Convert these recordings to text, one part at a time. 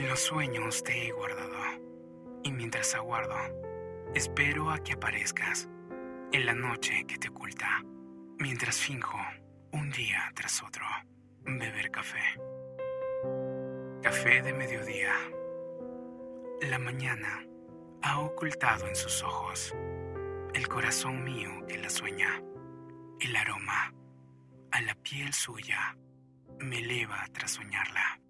los sueños te he guardado, y mientras aguardo, espero a que aparezcas en la noche que te oculta, mientras finjo un día tras otro beber café. Café de mediodía. La mañana ha ocultado en sus ojos el corazón mío que la sueña. El aroma a la piel suya me eleva tras soñarla.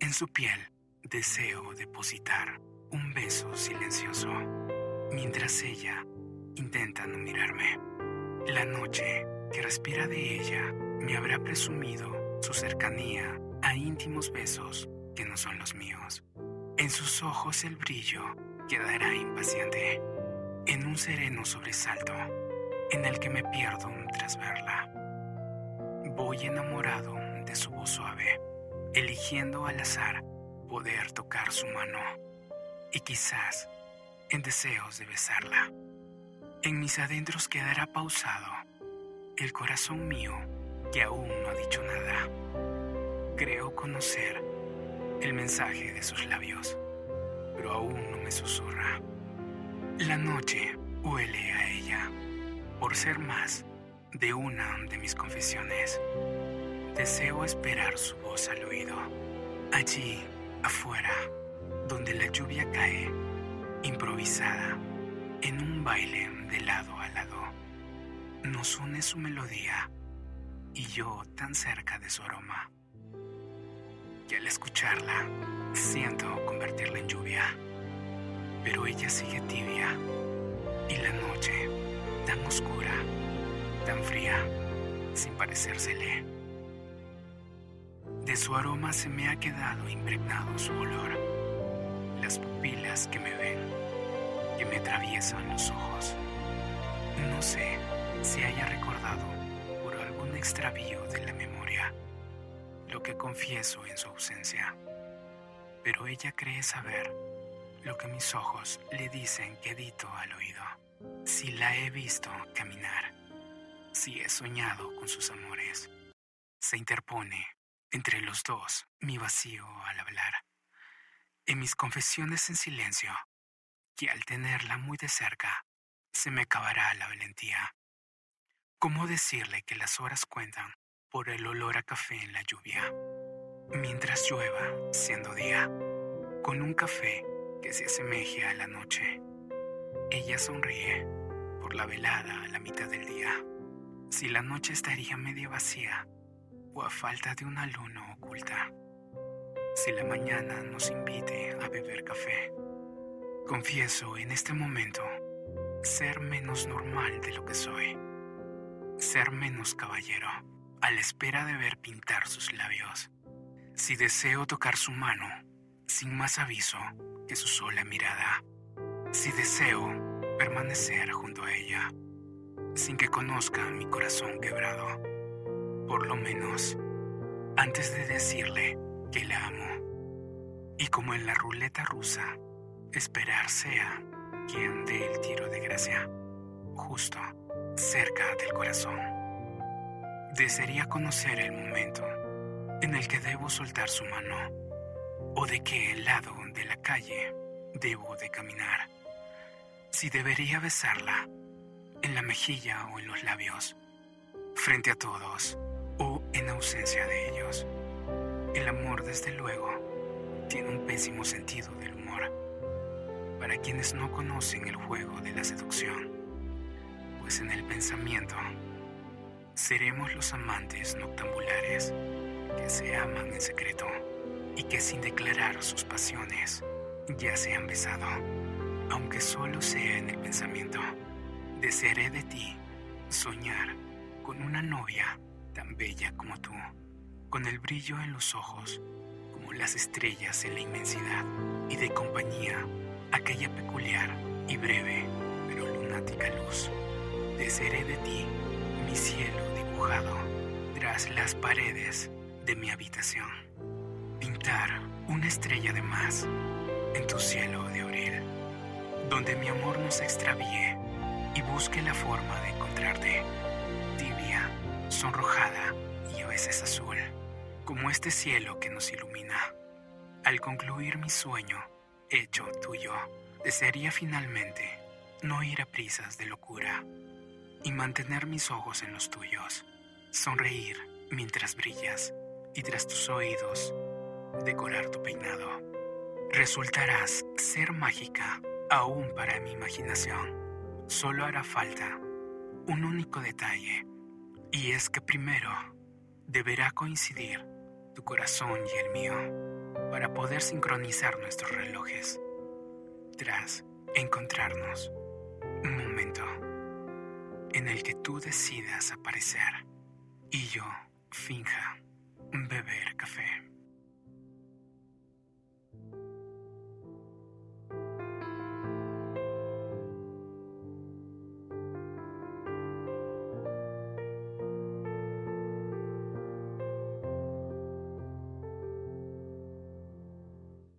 En su piel deseo depositar un beso silencioso mientras ella intenta no mirarme. La noche que respira de ella me habrá presumido su cercanía a íntimos besos que no son los míos. En sus ojos el brillo quedará impaciente, en un sereno sobresalto en el que me pierdo tras verla. Voy enamorado de su voz suave, eligiendo al azar poder tocar su mano y quizás en deseos de besarla. En mis adentros quedará pausado el corazón mío que aún no ha dicho nada. Creo conocer el mensaje de sus labios, pero aún no me susurra. La noche huele a ella por ser más de una de mis confesiones. Deseo esperar su voz al oído, allí afuera, donde la lluvia cae, improvisada, en un baile de lado a lado. Nos une su melodía y yo tan cerca de su aroma, que al escucharla siento convertirla en lluvia, pero ella sigue tibia y la noche tan oscura, tan fría, sin parecérsele. De su aroma se me ha quedado impregnado su olor, las pupilas que me ven, que me atraviesan los ojos. No sé si haya recordado por algún extravío de la memoria lo que confieso en su ausencia, pero ella cree saber lo que mis ojos le dicen quedito al oído. Si la he visto caminar, si he soñado con sus amores, se interpone entre los dos mi vacío al hablar. En mis confesiones en silencio, que al tenerla muy de cerca, se me acabará la valentía. ¿Cómo decirle que las horas cuentan por el olor a café en la lluvia? Mientras llueva, siendo día, con un café que se asemeje a la noche. Ella sonríe por la velada a la mitad del día. Si la noche estaría medio vacía, o a falta de una luna oculta. Si la mañana nos invite a beber café, confieso en este momento ser menos normal de lo que soy, ser menos caballero, a la espera de ver pintar sus labios. Si deseo tocar su mano, sin más aviso que su sola mirada, si deseo permanecer junto a ella, sin que conozca mi corazón quebrado por lo menos, antes de decirle que la amo. Y como en la ruleta rusa, esperar sea quien dé el tiro de gracia, justo cerca del corazón. Desearía conocer el momento en el que debo soltar su mano o de qué lado de la calle debo de caminar. Si debería besarla en la mejilla o en los labios, frente a todos o en ausencia de ellos. El amor, desde luego, tiene un pésimo sentido del humor para quienes no conocen el juego de la seducción, pues en el pensamiento seremos los amantes noctambulares que se aman en secreto y que sin declarar sus pasiones ya se han besado, aunque solo sea en el pensamiento. Desearé de ti soñar con una novia tan bella como tú, con el brillo en los ojos, como las estrellas en la inmensidad, y de compañía aquella peculiar y breve, pero lunática luz. Desearé de ti mi cielo dibujado tras las paredes de mi habitación. Pintar una estrella de más en tu cielo de abril, donde mi amor no se extravíe y busque la forma de encontrarte sonrojada y a veces azul, como este cielo que nos ilumina. Al concluir mi sueño, hecho tuyo, desearía finalmente no ir a prisas de locura y mantener mis ojos en los tuyos, sonreír mientras brillas y tras tus oídos decorar tu peinado. Resultarás ser mágica aún para mi imaginación. Solo hará falta un único detalle, y es que primero deberá coincidir tu corazón y el mío para poder sincronizar nuestros relojes. Tras encontrarnos, un momento en el que tú decidas aparecer y yo finja beber café.